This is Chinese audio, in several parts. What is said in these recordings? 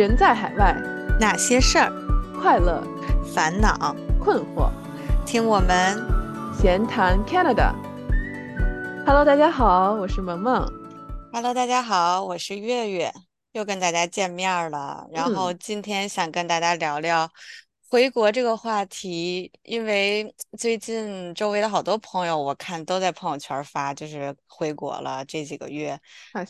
人在海外，哪些事儿、快乐、烦恼、困惑，听我们闲谈 Canada。Hello，大家好，我是萌萌。Hello，大家好，我是月月，又跟大家见面儿了。然后今天想跟大家聊聊回国这个话题，因为最近周围的好多朋友，我看都在朋友圈发，就是回国了这几个月。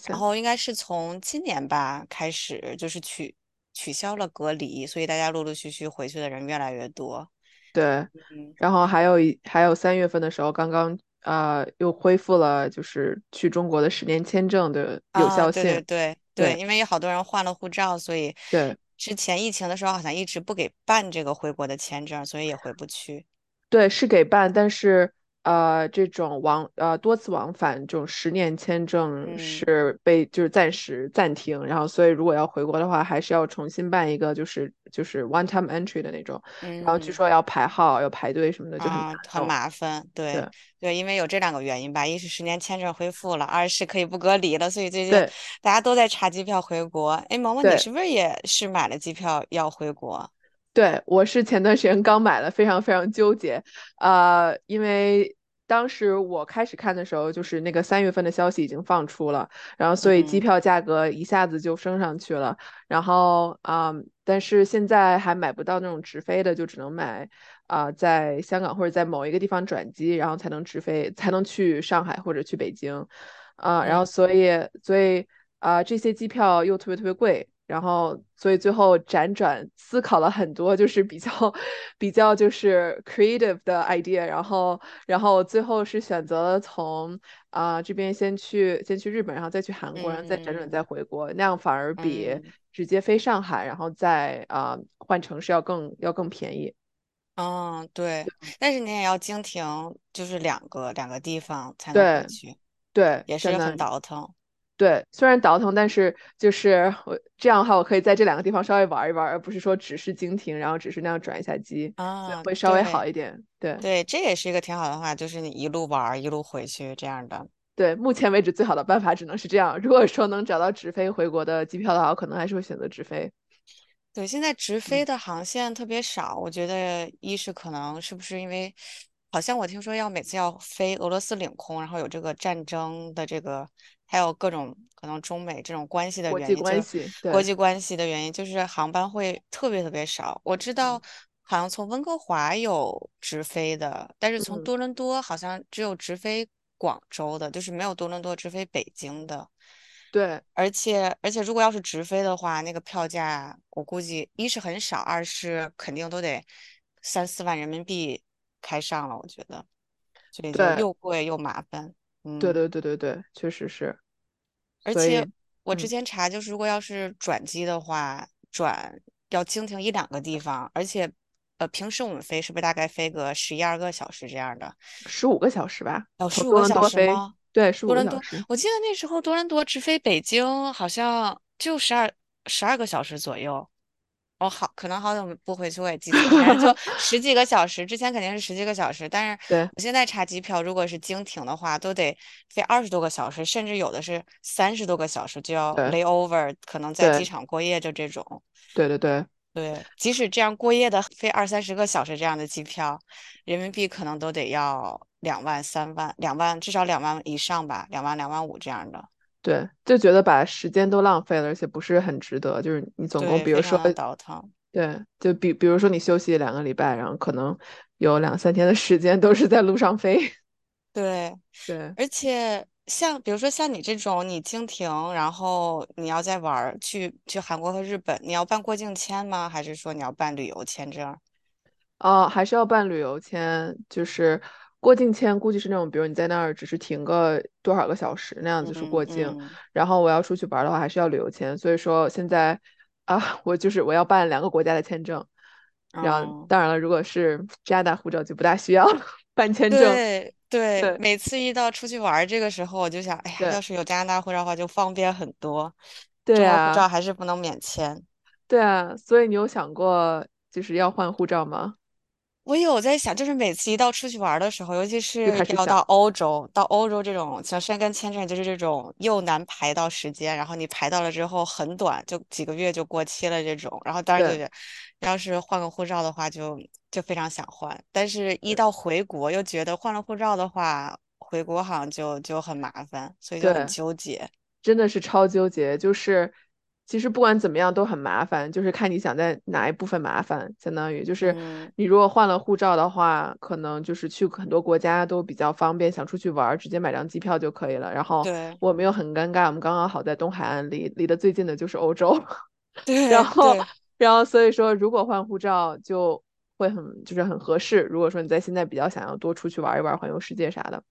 然后应该是从今年吧开始，就是取取消了隔离，所以大家陆陆续续回去的人越来越多。对，嗯，然后还有一还有三月份的时候，刚刚呃又恢复了，就是去中国的十年签证的有啊，效对对。对对对，因为有好多人换了护照，所以对之前疫情的时候好像一直不给办这个回国的签证，所以也回不去。对，是给办，但是呃，这种往呃多次往返这种十年签证嗯是被就是暂时暂停，然后所以如果要回国的话，还是要重新办一个就是就是 one time entry 的那种，然后据嗯说要排号要排队什么的，就很啊，很。麻烦。对对对，因为有这两个原因吧，一是十年签证恢复了，二是可以不隔离了，所以最近大家都在查机票回国。哎，萌萌，你是不是也是买了机票要回国？对，我是前段时间刚买了，非常非常纠结，呃，因为当时我开始看的时候，就是那个三月份的消息已经放出了，然后所以机嗯。票价格一下子就升上去了，然后啊、但是现在还买不到那种直飞的，就只能买啊、在香港或者在某一个地方转机，然后才能直飞，才能去上海或者去北京，啊、然后嗯。所以所以啊、这些机票又特别特别贵。然后，所以最后辗转思考了很多，就是比较比较就是 creative 的 idea，然后然后最后是选择了从啊、这边先去先去日本，然后再去韩国，然后再辗转嗯再回国，那样反而比嗯直接飞上海，然后再啊、换城市要更要更便宜。嗯，对，但是你也要经停，就是两个两个地方才能回去，对，也是很倒腾。对，虽然倒腾，但是就是我这样的话，我可以在这两个地方稍微玩一玩，而不是说只是经停，然后只是那样转一下机，啊，会稍微好一点。对对，这也是一个挺好的话，就是你一路玩儿一路回去这样的。对，目前为止最好的办法只能是这样。如果说能找到直飞回国的机票的话，我可能还是会选择直飞。对，现在直嗯飞的航线特别少，我觉得一是可能是不是因为，好像我听说要每次要飞俄罗斯领空，然后有这个战争的这个，还有各种可能中美这种关系的原因，就关系，国际关系的原因，就是航班会特别特别少。我知道嗯好像从温哥华有直飞的，但是从嗯，多伦多好像只有直飞广州的，就是没有多伦多直飞北京的。对而且而且，如果要是直飞的话，那个票价我估计一是很少，二是肯定都得三四万人民币开上了，我觉得，所以就又贵又麻烦。对嗯，对对对对，确实是。而且，我之嗯，前查，就是如果要是转机的话，转要经停一两个地方，而且呃，平时我们飞是不是大概飞个十一二个小时这样的？十五个小时吧，哦，十五个小，时吗？对，十五多伦多，个小时。我记得那时候多伦多直飞北京好像就十二十二个小时左右。我好，可能好久不回去，我也记错，反正就 十几个小时。之前肯定是十几个小时，但是对我现在查机票，如果是经停的话，都得飞二十多个小时，甚至有的是三十多个小时就要 lay over，可能在机场过夜，就这种。对对对对，即使这样过夜的飞二三十个小时这样的机票，人民币可能都得要两万、三万、两万，至少两万以上吧，两万、两万五这样的。对，就觉得把时间都浪费了，而且不是很值得。就是你总共，比如说，倒腾。对，就比比如说你休息两个礼拜，然后可能有两三天的时间都是在路上飞。对，对，而且像比如说像你这种，你经停，然后你要再玩儿去去韩国和日本，你要办过境签吗？还是说你要办旅游签证？哦，还是要办旅游签，就是过境签，估计是那种，比如你在那儿只是停个多少个小时那样子是嗯过境，嗯然后我要出去玩儿的话，还是要旅游签。所以说现在啊，我就是我要办两个国家的签证，然后嗯。当然了，如果是加拿大护照就不大需要办签证。对对，对每次一到出去玩儿这个时候，我就想，哎呀，要是有加拿大护照的话，就方便很多。对啊护照啊，还是不能免签。对啊，所以你有想过就是要换护照吗？我有在想，就是每次一到出去玩儿的时候，尤其就是要到欧洲，到欧洲这种像申根签证，就是这种又难排到时间，然后你排到了之后很短，就几个月就过期了这种，然后当然就对觉得，要是换个护照的话就，就非常想换，但是一到回国又觉得换了护照的话，回国好像就就很麻烦，所以就很对。纠结。真的是超纠结，就是其实不管怎么样都很麻烦，就是看你想在哪一部分麻烦，相当于就是嗯，你如果换了护照的话，可能就是去很多国家都比较方便，想出去玩儿直接买张机票就可以了。然后对我们又很尴尬，我们刚刚好在东海岸，离离得最近的就是欧洲，然后然后所以说如果换护照就会很就是很合适。如果说你在现在比较想要多出去玩一玩，环游世界啥的。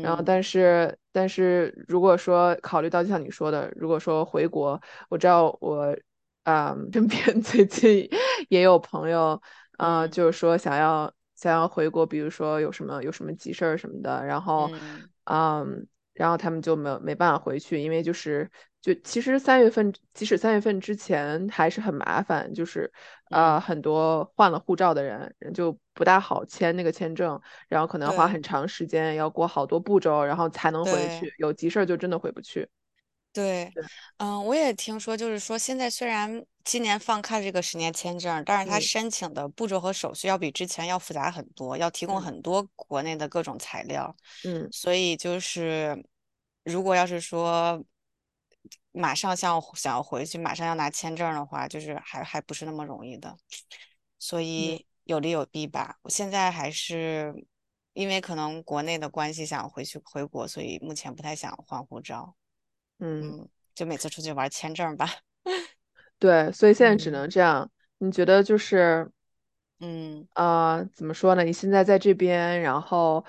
然后，嗯。但是，但是如果说考虑到，就像你说的，如果说回国，我知道我，啊、身边 最近也有朋友，啊，嗯。就是说想要想要回国，比如说有什么有什么急事儿什么的，然后，嗯。嗯，然后他们就没有没办法回去，因为就是就其实三月份，即使三月份之前还是很麻烦，就是呃嗯，很多换了护照的人就不大好签那个签证。然后可能要花很长时间，要过好多步骤，然后才能回。去。有急事儿就真的回不去。对，嗯，我也听说，就是说现在虽然今年放开这个十年签证，但是它嗯。申请的步骤和手续要比之前要复杂很多，要提供嗯。很多国内的各种材料，嗯。所以就是如果要是说马上想要想要回去，马上要拿签证的话，就是还还不是那么容易的，所嗯。以有利有弊吧。我现在还是因为可能国内的关系想回去回国，所以目前不太想换护照。嗯，嗯，就每次出去玩签证吧。对，所以现在只嗯能这样。你觉得就是嗯呃，怎么说呢？你现在在这边，然后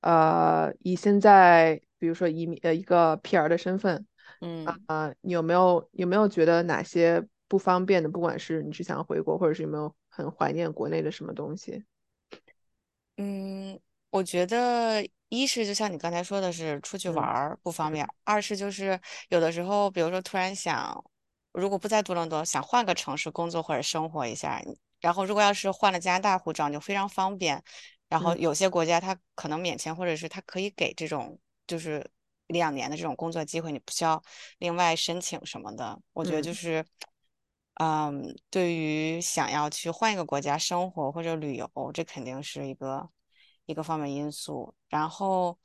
呃，以现在比如说移民呃一个 PR 的身份，嗯呃，你有没有有没有觉得哪些不方便的？不管是你是想回国，或者是有没有很怀念国内的什么东西？嗯，我觉得一是就像你刚才说的是出去玩嗯儿不方便，嗯二是就是有的时候，比如说突然想，如果不在多伦多，想换个城市工作或者生活一下，然后如果要是换了加拿大护照，就非常方便。然后嗯有些国家它可能免签，或者是它可以给这种就是两年的这种工作机会，你不需要另外申请什么的。我觉得就嗯是，嗯，对于想要去换一个国家生活或者旅游，这肯定是一个一个方面因素。然后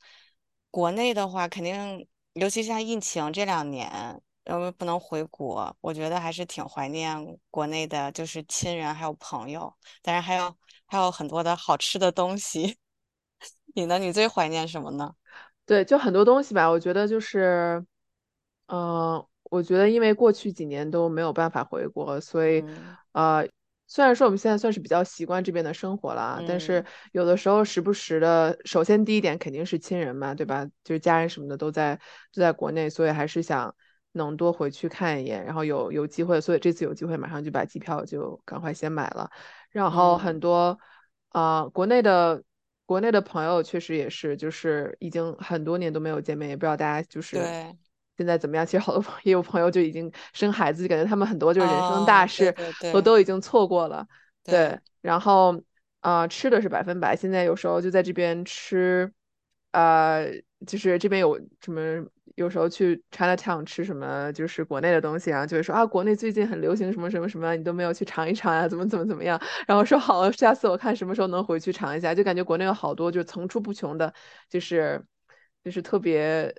国内的话，肯定尤其像疫情这两年，因为不能回国，我觉得还是挺怀念国内的，就是亲人还有朋友。当然还有还有很多的好吃的东西。你呢？你最怀念什么呢？对，就很多东西吧，我觉得就是，嗯、我觉得因为过去几年都没有办法回国，所以，嗯呃，虽然说我们现在算是比较习惯这边的生活了啊，但是嗯有的时候时不时的，首先第一点肯定是亲人嘛，对吧？就是家人什么的都在都在国内，所以还是想能多回去看一眼，然后有有机会，所以这次有机会马上就把机票就赶快先买了。然后很嗯多啊、国内的国内的朋友确实也是，就是已经很多年都没有见面，也不知道大家就是对，现在怎么样。其实好多朋 也有朋友就已经生孩子，就感觉他们很多就是人生大事对对都都已经错过了。对，对，然后啊、吃的是百分百，现在有时候就在这边吃，呃，就是这边有什么，有时候去 Chinatown 吃什么，就是国内的东西，然后就会说啊，国内最近很流行什么什么什么，你都没有去尝一尝啊，怎么怎么怎么样，然后说好，下次我看什么时候能回去尝一下，就感觉国内有好多就是层出不穷的，就是就是特别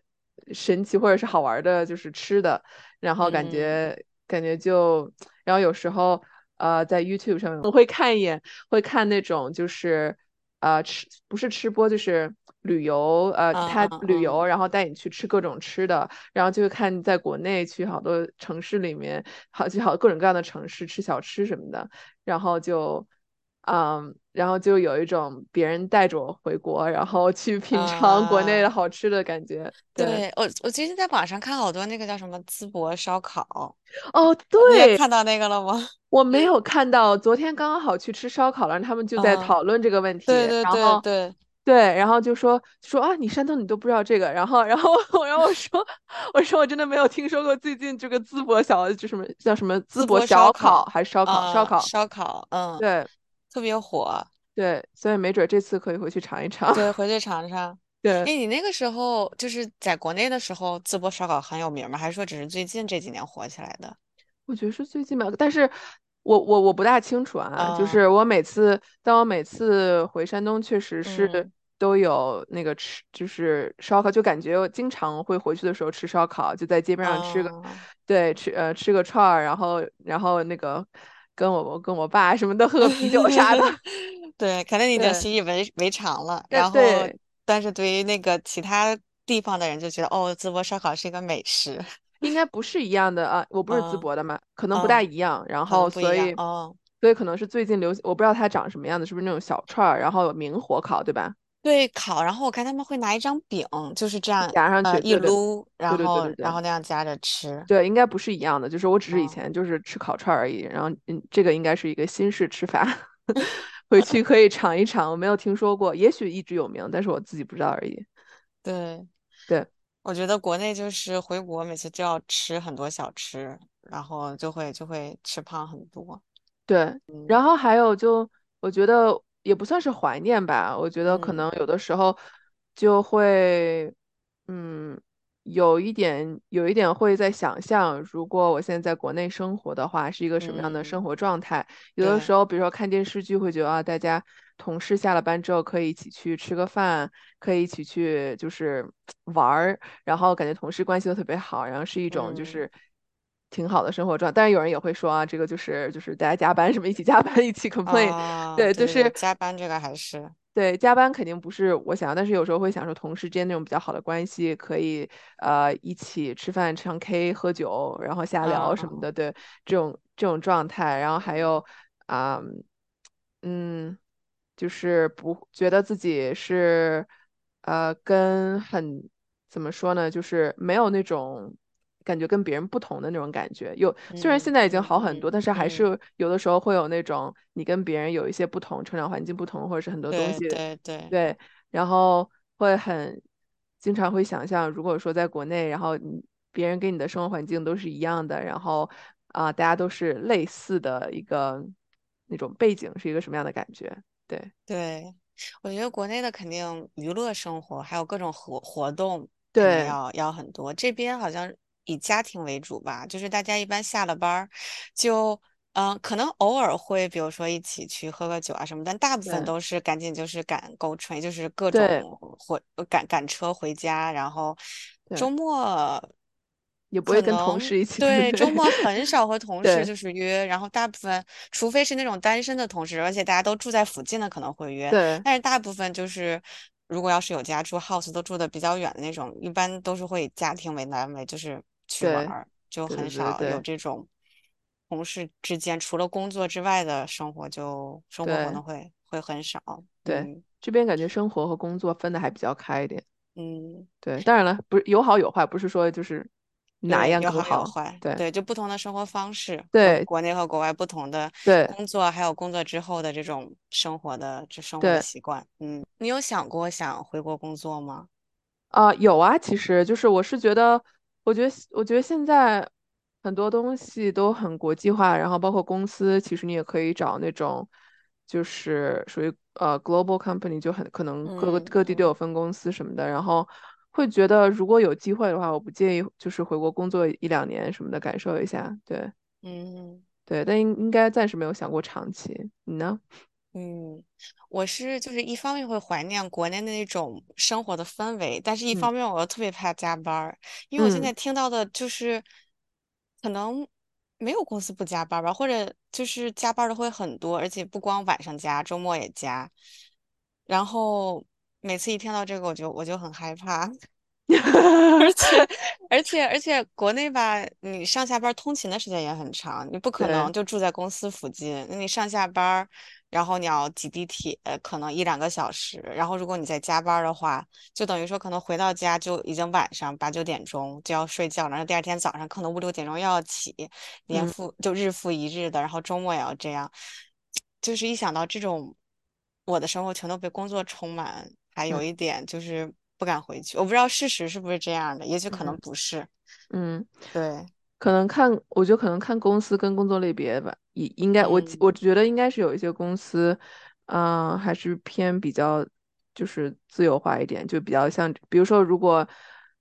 神奇或者是好玩的，就是吃的，然后感嗯觉感觉就，然后有时候呃在 YouTube 上面我会看一眼。会看那种就是呃吃不是吃播就是旅游，呃嗯他旅游嗯然后带你去吃各种吃的，然后就会看在国内去好多城市里面，好就好各种各样的城市吃小吃什么的，然后就嗯然后就有一种别人带着我回国，然后去品尝国内的啊，好吃的感觉，对，对，我我最近在网上看好多那个叫什么淄博烧烤，哦对。看到那个了吗？我没 有看到，昨天刚刚好去吃烧烤了，然后他们就在嗯，讨论这个问题，对对对对，对，然后就说说啊，你山东你都不知道这个，然后然后 然后我说我说我真的没有听说过最近这个淄博小就什么叫什么淄博烧小烤烤，还是烧烤烧啊，烤，烧烤，嗯，对特别火。对，所以没准这次可以回去尝一尝。对，回 去尝尝。对，哎，你那个时候就是在国内的时候，淄博烧烤很有名吗？还是说只是最近这几年火起来的？我觉得是最近吧，但是我我我不大清楚啊。就嗯是我每次，当我每次回山东，确实是嗯都有那个吃，就是烧烤，就感觉我经常会回去的时候吃烧烤，就在街边上吃个，嗯，对，吃呃吃个串儿，然后然后那个跟我跟我爸什么的喝啤酒啥的。对，可能你已经，习以为为常了。然后，但是对于那个其他地方的人就觉得，哦，淄博烧烤是一个美食。应该不是一样的啊，我不是淄嗯博的嘛，可能不大嗯，一样。然后。所以哦，所以可能是最近流行，我不知道它长什么样子，是不是那种小串儿，然后有明火烤，对吧？对，烤，然后我看他们会拿一张饼，就是这样，呃，夹上去，一撸，然后然后那样夹着吃。对，应该不是一样的。就是我只是以嗯。前就是吃烤串儿而已，然后嗯，这个应该是一个新式吃法，回去可以尝一尝。我没有听说过，也许一直有名，但是我自己不知道而已。对，对。我觉得国内就是回国每次就要吃很多小吃，然后就会就会吃胖很多。对，嗯然后还有就，我觉得也不算是怀念吧，我觉得可嗯。能有的时候就会，嗯，有一点有一点会在想象，如果我现在在国内生活的话，是一个什么样的生嗯，活状态。有的，时候，比如说看电视剧，会觉得啊，大家同事下了班之后可以一起去吃个饭，可以一起去就是玩儿，然后感觉同事关系都特别好，然后是一种就嗯。是挺好的生活状态。但是有人也会说啊，这个就是就是大家加班什么一起加班一起 complain，啊，对，就是加班这个还是对加班肯定不是我想要，但是有时候会想说同事之间那种比较好的关系，可以呃一起吃饭、唱 K、喝酒，然后瞎聊什么嗯的，对这种这种状态，然后还有啊嗯。就是不觉得自己是，呃，跟很怎么说呢，就是没有那种感觉跟别人不同的那种感觉。有，虽然现嗯在已经嗯好很多，嗯但是还嗯，是有的时候会有那种你跟别人有一些不同，成长环境不同，或者是很多东西，对对。对，然后会很经常会想象，如果说在国内，然后你别人跟你的生活环境都是一样的，然后啊、大家都是类似的一个那种背景，是一个什么样的感觉？对。对，我觉得国内的肯定娱乐生活还有各种活活动对。要要很多，这边好像以家庭为主吧，就是大家一般下了班儿就。嗯，可能偶尔会，比如说一起去喝个酒啊什么，但大部分都是赶紧就是赶购 train，就是各种对回赶赶车回家，然后，周末也不会跟同事一起，对对周末很少和同事。就是约，然后大部分除非是那种单身的同事，而且大家都住在附近的可能会约，对。但是大部分就是如果要是有家住 house 都住的比较远的那种，一般都是会以家庭为单位，就是去玩就很少有这种同事之间除了工作之外的生活就生活可能会会很少，对，嗯这边感觉生活和工作分的还比较开一点。嗯。对，当然了，不是有好有坏，不是说就是哪一，样有好有更好。坏，对对，就不同的生活方式对国内和国外不同的对工作，还有工作之后的这种生活的这生活的。习惯。嗯，你有想过想回国工作吗？啊、有啊，其实就是我是觉得，我觉得我觉得现在很多东西都很国际化，然后包括公司，其实你也可以找那种就是属于呃 global company，就很可能各个各地都有分公司什么的，然后会觉得如果有机会的话，我不介意就是回国工作一两年什么的，感受一下。对嗯对，但应应该暂时没有想过长期。你呢？嗯，我是就是一方面会怀念国内的那种生活的氛围，但是一嗯。方面我又特别怕加班儿，因为我现嗯。在听到的就是可能没有公司不加班儿吧，或者就是加班儿的会很多，而且不光晚上加，周末也加。然后每次一听到这个，我就我就很害怕，而且 而且而且国内吧，你上下班儿通勤的时间也很长，你不可能对，就住在公司附近，那你上下班儿，然后你要挤地铁，可能一两个小时，然后如果你在加班儿的话，就等于说可能回到家就已经晚上八九点钟就要睡觉了，然后第二天早上可能五六点钟又要起，连嗯复就日复一日的，然后周末也要这样，就是一想到这种，我的生活全都被工作充满，还嗯有一点就是不敢回去。我不知道事实是不是这样的，也许可能嗯不是。嗯。对，可能看，我觉得可能看公司跟工作类别吧，也应该我嗯我觉得应该是有一些公司，嗯，还是偏比较就是自由化一点，就比较像，比如说如果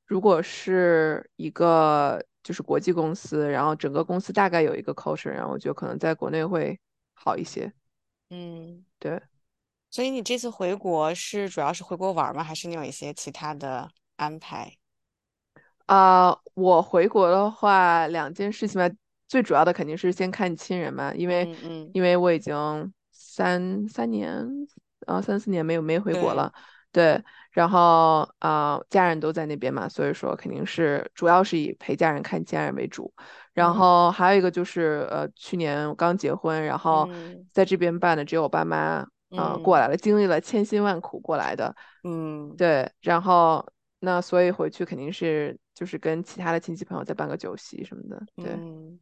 如果是一个就是国际公司，然后整个公司大概有一个 culture，然后我觉得可能在国内会好一些。嗯，对。所以你这次回国是主要是回国玩吗？还是你有一些其他的安排？啊，我回国的话，两件事情吧，最主要的肯定是先看亲人嘛，因为嗯嗯，因为我已经三三年，啊三四年没有没回国，了，对，然后啊家人都在那边嘛，所以说肯定是主要是以陪家人看家人为主，然嗯。后还有一个就是呃去年我刚结婚，然后嗯。在这边办的只有我爸妈呃过嗯来了，经历了千辛万苦过来的。嗯。对，然后那所以回去肯定是就是跟其他的亲戚朋友再办个酒席什么的。对嗯。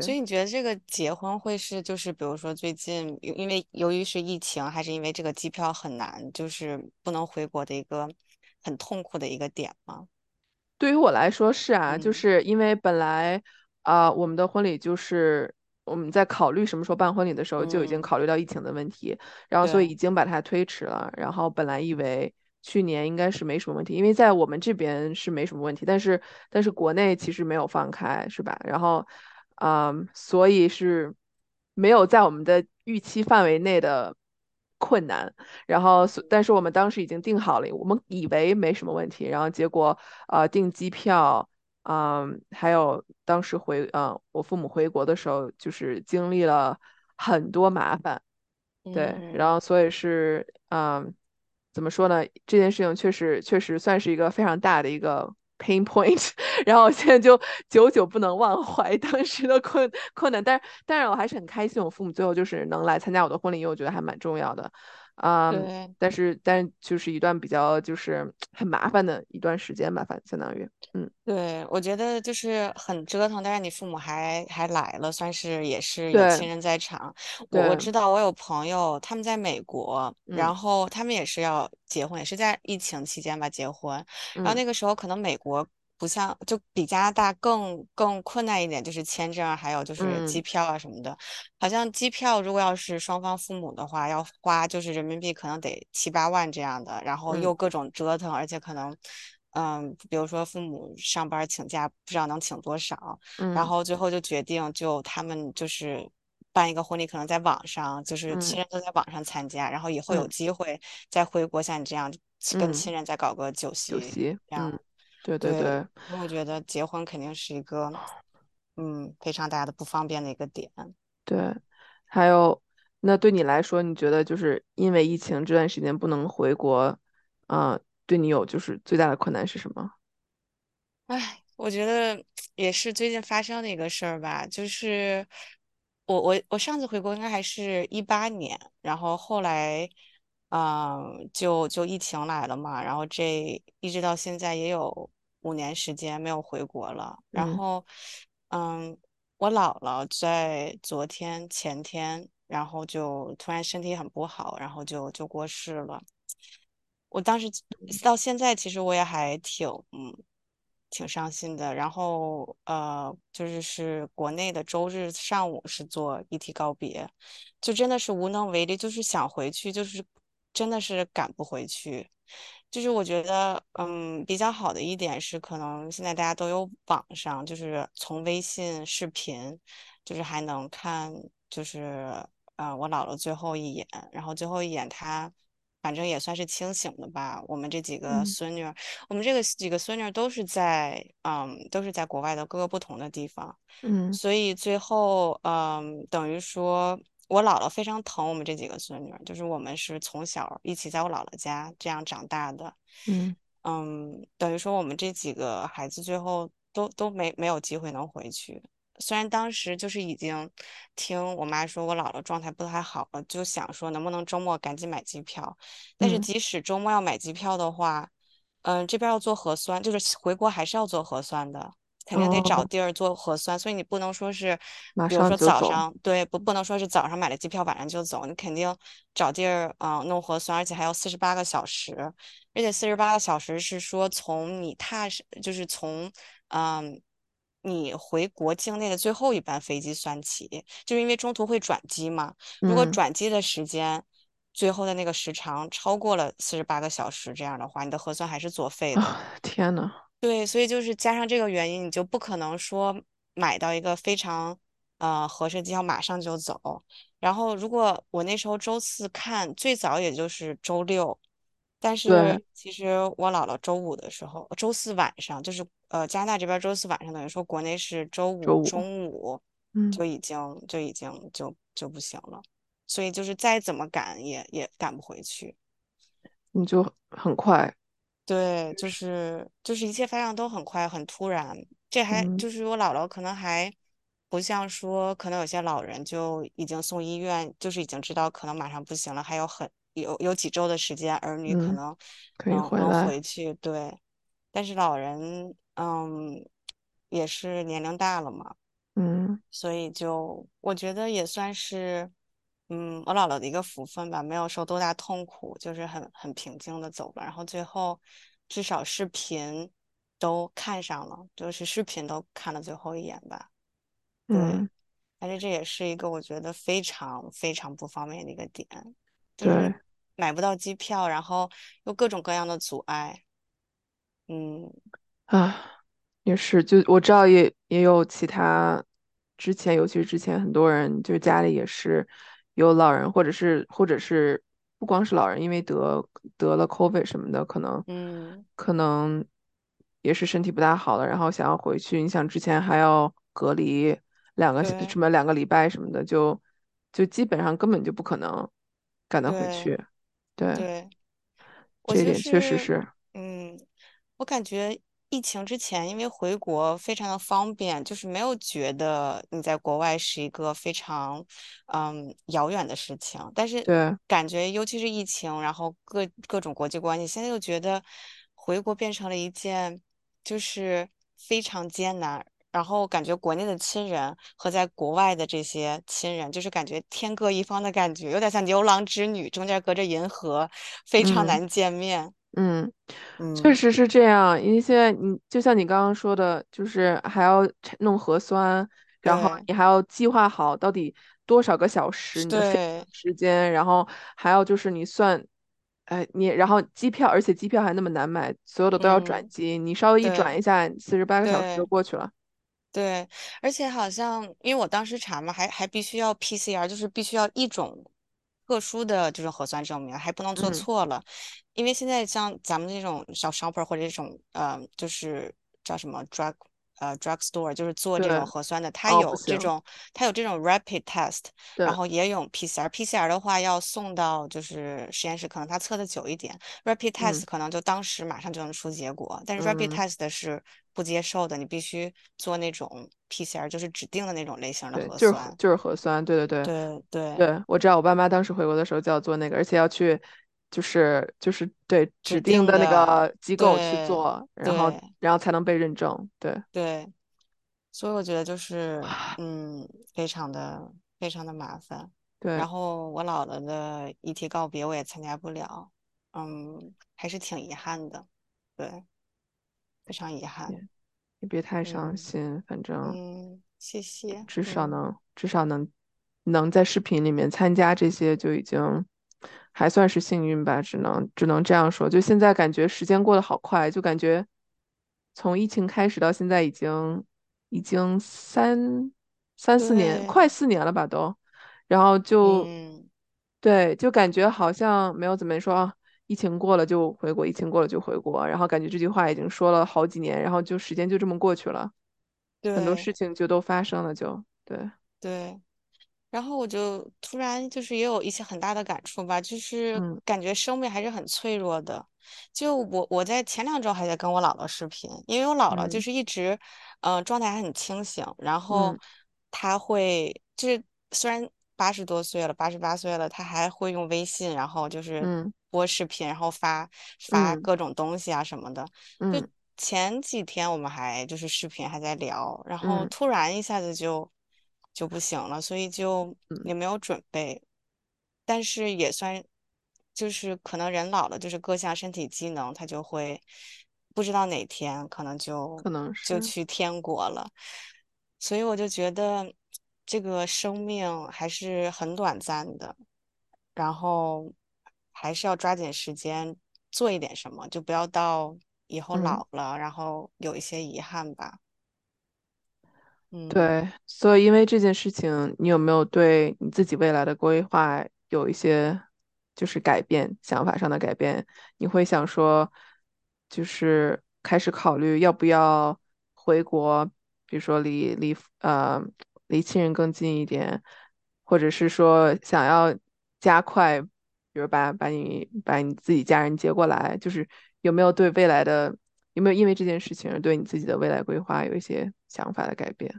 所，以你觉得这个结婚会是就是比如说最近因因为由于是疫情，还是因为这个机票很难，就是不能回国的一个很痛苦的一个点吗？对于我来说是啊，就嗯，是因为本来啊、我们的婚礼就是我们在考虑什么时候办婚礼的时候就已经嗯，考虑到疫情的问题，然后所以，已经把它推迟了。然后本来以为去年应该是没什么问题，因为在我们这边是没什么问题，但是但是国内其实没有放开，是吧？然后嗯，所以是没有在我们的预期范围内的困难。然后所但是我们当时已经订好了，我们以为没什么问题，然后结果呃订机票，嗯，还有当时回呃我父母回国的时候，就是经历了很多麻烦，对，然嗯，后所以是嗯怎么说呢？这件事情确实确实算是一个非常大的一个 pain point，然后我现在就久久不能忘怀当时的困困难，但是但是我还是很开心，我父母最后就是能来参加我的婚礼，因为我觉得还蛮重要的。嗯，对。但是但就是一段比较就是很麻烦的一段时间吧，反相当于，嗯，对，我觉得就是很折腾，但是你父母还还来了，算是也是有对亲人在场。我我，知道我有朋友他们在美国，嗯然后他们也是要结婚，也是在疫情期间吧结婚。然后嗯那个时候可能美国不像，就比加拿大更更困难一点，就是签证啊还有就是机嗯。票啊什么的。好像机票如果要是双方父母的话，要花就是人民币可能得七八万这样的，然后嗯。又各种折腾，而且可能。嗯，比如说父母上班请假不知道能请多少，然嗯。后最后就决定就他们就是办一个婚礼，可能在网上，就是亲嗯。人都在网上参加，然后以后有嗯。机会再回国，像你这样跟嗯，亲人再搞个酒席，酒席，嗯，这样对对对，对我觉得结婚肯定是一个嗯非常大的不方便的一个点。对，还有，那对你来说，你觉得就是因为疫情这段时间不能回国，嗯，对你有就是最大的困难是什么？哎，我觉得 也是最近发生的一个事儿吧，就是我我我上次回国应该还是一八年，然后后来，嗯，就就疫情来了嘛，然后这一直到现在也有五年时间没有回国了，然嗯后，嗯，我姥姥在昨天前天，然后就突然身体很不好，然后就就过世了。我当时到现在，其实我也还挺嗯挺伤心的。然后呃，就是是国内的周日上午是做遗体告别，就真的是无能为力，就是想回去，就是真的是赶不回去。就是我觉得，嗯，比较好的一点是，可能现在大家都有网上，就是从微信视频，就是还能看，就是呃，我姥姥最后一眼，然后最后一眼她。反正也算是清醒的吧。我们这几个嗯孙女儿，我们这个几个孙女儿都是在，嗯，都是在国外的各个不同的地方，嗯所以最后，嗯，等于说我姥姥非常疼我们这几个孙女儿，就是我们是从小一起在我姥姥家这样长大的，嗯。嗯，等于说我们这几个孩子最后都都没没有机会能回去。虽然当时就是已经听我妈说我姥姥状态不太好了，就想说能不能周末赶紧买机票，但是嗯，即使周末要买机票的话，嗯，这边要做核酸，就是回国还是要做核酸的，肯定得找哦，地儿做核酸，所以你不能说是，马比如说早上，对，不不能说是早上买了机票晚上就走，你肯定找地儿，嗯，弄核酸，而且还要四十八个小时，而且四十八个小时是说从你踏上，就是从，嗯。你回国境内的最后一班飞机算起，就是因为中途会转机嘛。如果嗯转机的时间最后的那个时长超过了四十八个小时，这样的话，你的核酸还是作废的。啊，天呐，对，所以就是加上这个原因，你就不可能说买到一个非常呃合适的机票马上就走。然后如果我那时候周四看，最早也就是周六，但对，是其实我姥姥周五的时候，周四晚上就是呃加拿大这边周四晚上，等于说国内是周五中午嗯，就已经就已经就就不行了，所以就是再怎么赶也也赶不回去。你就很快，对，就是就是一切发生都很快，很突然。这还嗯就是我姥姥可能还不像说，可能有些老人就已经送医院，就是已经知道可能马上不行了，还有很有有几周的时间，儿女可嗯，能可以能能回来，回去。对，但是老人嗯也是年龄大了嘛，嗯所以就我觉得也算是，嗯，我姥姥的一个福分吧，没有受多大痛苦，就是很很平静的走了。然后最后至少视频都看上了，就是视频都看了最后一眼吧。对，嗯，但是这也是一个我觉得非常非常不方便的一个点，就是对。买不到机票，然后又各种各样的阻碍。嗯啊，也是，就我知道也也有其他，之前尤其是之前很多人就是家里也是有老人，或者是或者是不光是老人，因为得得了 COVID 什么的，可能嗯，可能也是身体不大好了，然后想要回去，你想之前还要隔离两个什么两个礼拜什么的，就就基本上根本就不可能赶得回去，对，对。这一点确实，是，嗯，我感觉疫情之前，因为回国非常的方便，就是没有觉得你在国外是一个非常，嗯，遥远的事情。但是对，感觉，尤其是疫情，然后各各种国际关系，现在又觉得回国变成了一件就是非常艰难。然后感觉国内的亲人和在国外的这些亲人，就是感觉天各一方的感觉，有点像牛郎织女，中间隔着银河，非常嗯。难见面。嗯，确嗯，实是这样，因为现在你就像你刚刚说的，就是还要弄核酸，然后对。你还要计划好到底多少个小时你的飞对，时间，然后还要就是你算，哎，你然后机票，而且机票还那么难买，所有的都要转。嗯，机，你稍微一转对一下，四十八个小时就对过去了。对，而且好像因为我当时查嘛，还还必须要 PCR，就是必须要一种特殊的这种核酸证明，还不能做嗯，错了。因为现在像咱们这种小商铺或者这种呃，就是叫什么 drug 呃 drug store，就是做这种，核酸的，它有这种它有这种 rapid test，然，后也有 PCR。PCR 的话要送到就是实验室，可能它测的久一点。rapid 嗯 test 可能就当时马上就能出结果，但是 rapid 嗯，test 是不接受的，你必须做那种 PCR，就是指定的那种类型的对，就是核核酸。就是核酸，对对对。对对，对，我知道我爸妈当时回国的时候就要做那个，而且要去，就是就是对指指定的那，个机构去做，然后然后才能被认证。对，对，所以我觉得就是嗯，非常的非常的麻烦。对，然后我姥姥的遗体告别我也参加不了，嗯，还是挺遗憾的，对，非常遗憾。也也别太伤嗯心，反正嗯，谢谢，至少嗯。能至少能能在视频里面参加这些就已经还算是幸运吧，只能只能这样说。就现在感觉时间过得好快，就感觉从疫情开始到现在已经已经三三四年，快四年了吧都。然后就嗯，对，就感觉好像没有怎么说啊，疫情过了就回国，疫情过了就回国，然后感觉这句话已经说了好几年，然后就时间就这么过去了。很多事情就都发生了就，对，对。然后我就突然就是也有一些很大的感触吧，就是嗯。感觉生命还是很脆弱的。就我我在前两周还在跟我姥姥视频，因为我姥姥就嗯。是一直，嗯、状态还很清醒，然后嗯。她会就是虽然八十多岁了，八十八岁了，她还会用微信，然后就是嗯。播视频，然后发发嗯。各种东西啊什么的。就嗯。前几天我们还就是视频还在聊，然后嗯。突然一下子就就不行了，所以就嗯，也没有准备，但是也算就是可能人老了，就是各项身体机能他就会不知道哪天可能就可能就，去天国了，所以我就觉得这个生命还是很短暂的，然后。还是要抓紧时间做一点什么，就不要到以后嗯。老了，然后有一些遗憾吧。嗯对，所以因为这件事情，你有没有对你自己未来的规划有一些就是改变，想法上的改变？你会想说，就是开始考虑要不要回国，比如说离离呃离亲人更近一点，或者是说想要加快，比如把把你把你自己家人接过来，就是有没有对未来的，有没有因为这件事情而对你自己的未来规划有一些想法的改变？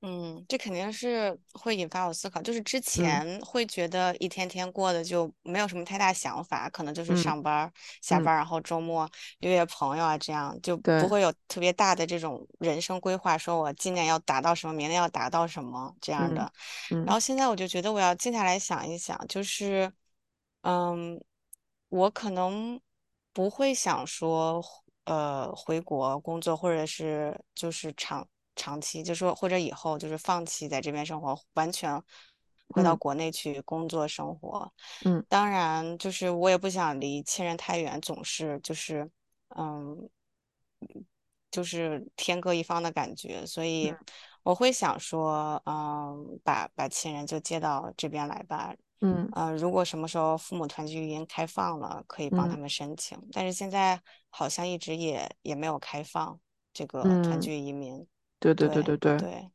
嗯，这肯定是会引发我思考。就是之嗯前会觉得一天天过的就没有什么太大想法，可能就是嗯上班儿、下嗯，班儿，然后周末约约朋友啊，这样就不，会有特别大的这种人生规划，说我今年要达到什么，明年要达到什么这样嗯的。然嗯后现在我就觉得我要静下来想一想，就是，嗯，我可能不会想说，呃，回国工作，或者是就是长长期，就说或者以后就是放弃在这边生活，完全回到嗯国内去工作生活。嗯当然，就是我也不想离亲人太远，总是就是嗯，就是天各一方的感觉，所以我会想说，嗯，把把亲人就接到这边来吧。嗯呃，如果什么时候父母团聚营开放了，可以帮他嗯们申请，但是现在好像一直也也没有开放这个团嗯，聚移民。对对对对对对，对，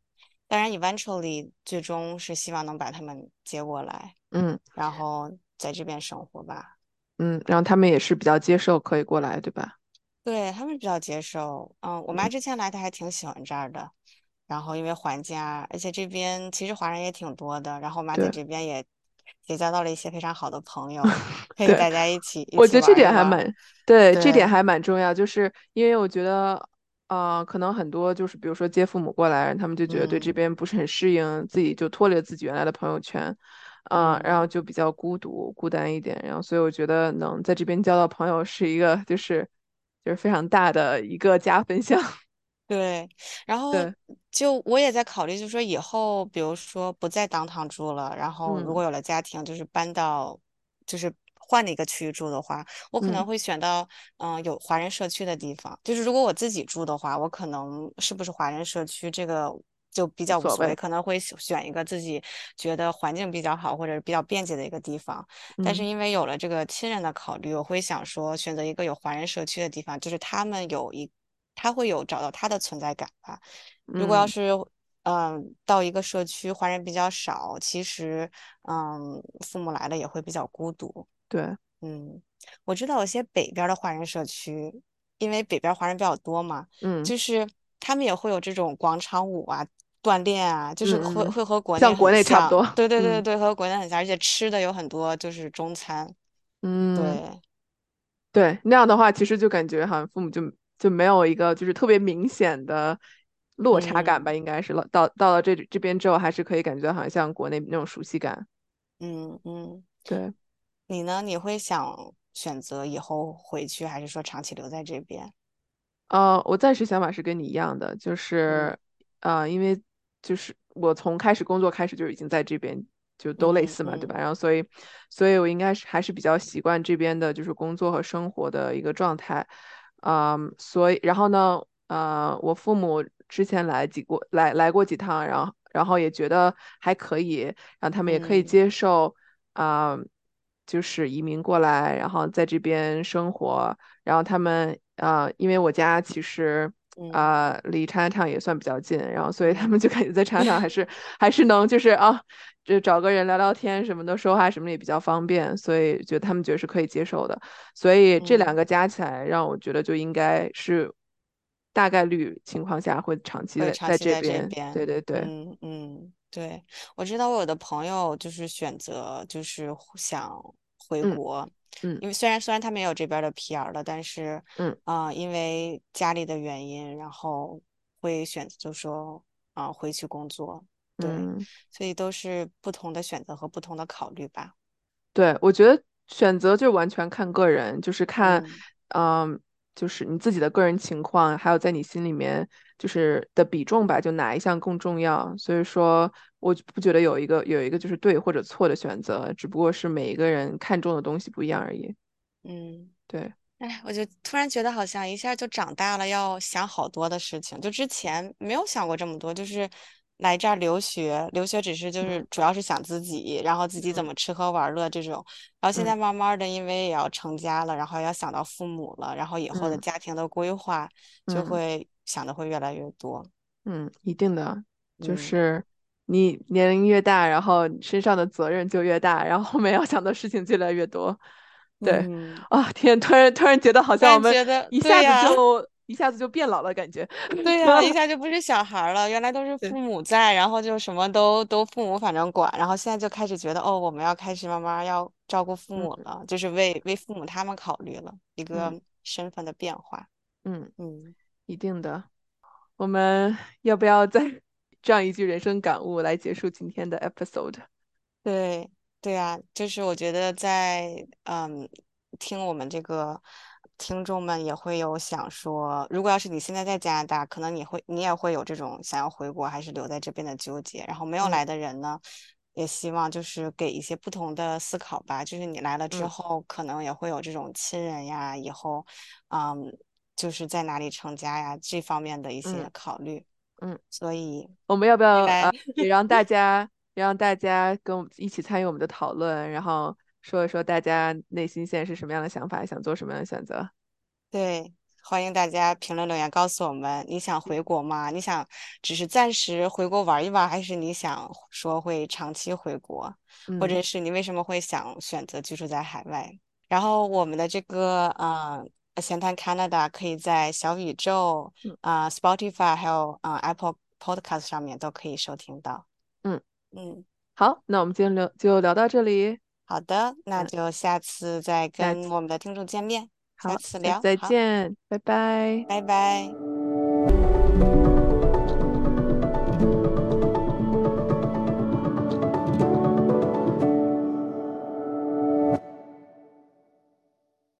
当然，eventually 最终是希望能把他们接过来，嗯然后在这边生活吧。嗯，然后他们也是比较接受可以过来，对吧？对，他们比较接受。嗯，我妈嗯，之前来，她还挺喜欢这儿的。然后因为环境啊，而且这边其实华人也挺多的。然后我妈在这边也结交到了一些非常好的朋友，可以，大家一起一起我觉得这。点还蛮，对，这点，还蛮重要，就是因为我觉得，呃，可能很多就是比如说接父母过来，他们就觉得对这嗯边不是很适应，自己就脱离了自己原来的朋友圈，啊、然后嗯。就比较孤独、孤单一点，然后所以我觉得能在这边交到朋友是一个就是就是非常大的一个加分项。对，然后对，就我也在考虑，就是说以后，比如说不在当堂住了，然后如嗯果有了家庭，就是搬到，就是换了一个区域住的话，我可能嗯，会选到嗯、呃有华人社区的地方。就是如果我自己住的话，我可能是不是华人社区这个就比较无所谓，所谓。可能会选选一个自己觉得环境比较好或者比较便捷的一个地方。但是嗯因为有了这个亲人的考虑，我会想说选择一个有华人社区的地方，就是他们有一。他会有找到他的存在感吧。如果要嗯，是嗯到一个社区华人比较少，其实嗯父母来了也会比较孤独。对，嗯，我知道有些北边儿的华人社区，因为北边华人比较多嘛，嗯就是他们也会有这种广场舞啊、锻炼啊，就是会会和国内像国。内差不多。对对对嗯对，和国内很像，而且吃的有很多就是中餐。嗯。对，对，那样的话，其实就感觉好像父母就就没有一个就是特别明显的落差感吧，嗯应该是了。到到了这这边之后，还是可以感觉到好像像国内那种熟悉感。嗯嗯。对，你呢？你会想选择以后回去，还是说长期留在这边？呃，我暂时想法是跟你一样的，就嗯是呃，因为就是我从开始工作开始就已经在这边，就都类似嘛，对吧？然后所以，所以我应该是还是比较习惯这边的，就是工作和生活的一个状态。嗯，所以然后呢，呃，我父母之前来几过来来过几趟，然后然后也觉得还可以，然后他们也可以嗯接受，啊、就是移民过来，然后在这边生活。然后他们啊、呃因为我家其实嗯啊、呃离 Chinatown 也算比较近，然后所以他们嗯就感觉在 Chinatown 还是还是能就是啊，就找个人聊聊天什么的，说话什么的也比较方便，所以觉得他们觉得是可以接受的。所以这两嗯，个加起来，让我觉得就应该是大概率情况下会长期会在这边。对。对对，嗯嗯，对，我知道我有的朋友就是选择就是想回嗯国，嗯因为虽然虽然他们也有这边的 PR 了，但是嗯啊、呃因为家里的原因，然后会选择就说啊、回去工作。对，嗯。所以都是不同的选择和不同的考虑吧。对，我觉得选择就完全看个人，就是看，嗯嗯。就是你自己的个人情况，还有在你心里面就是的比重吧，就哪一项更重要。所以说，我不觉得有一个有一个就是对或者错的选择，只不过是每一个人看重的东西不一样而已。嗯，对。哎，我就突然觉得好像一下就长大了，要想好多的事情，就之前没有想过这么多，就是来这儿留学，留学只是就是主要是想自己，然后自己怎么吃喝玩乐这种，然后现在慢慢的，因为也要成家了，然后要想到父母了，然后以后的家庭的规划，就会想的会越来越多。嗯，一定的，就嗯，是你年龄越大，然后身上的责任就越大，然后后面要想的事情就越来越多。对，嗯，啊，天，突然突然觉得好像我们一下子。就一下子就变老了，感觉。对呀，一下就不是小孩儿了，原来都是，父母在，然后就什么都都父母反正管，然后现在就开始觉得哦，我们要开始慢慢要照顾父嗯母了，就是为为父母他们考虑了一嗯个身份的变化。嗯，嗯，一定的。我们 要不要再 这样一句人生感悟来结束今天的 episode？对对啊，就是我觉得在嗯听我们这个听众们也会有想说，如果要是你现在在加拿大，可能你会你也会有这种想要回国还是留在这边的纠结。然后没有嗯来的人呢，也希望就是给一些不同的思考吧。就是你来了之嗯后，可能也会有这种亲人呀，以后嗯就是在哪里成家呀这方面的一些嗯考虑。嗯。所以我们要不要也让大家让大家跟我们一起参与我们的讨论，然后说一说大家内心现在是什么样的想法，想做什么样的选择？对，欢迎大家评论留言告诉我们，你想回国吗？你想只是暂时回国玩一玩，还是你想说会长期回国？或嗯者是你为什么会想选择居住在海外？然后我们的这个呃闲谈 Canada 可以在小宇宙、嗯啊、Spotify 还有啊、Apple Podcast 上面都可以收听到。嗯，嗯，好，那我们今天聊就聊到这里，好的，那嗯，就下次再跟我们的听众见面，下好，次聊，再好，见，拜拜。拜拜。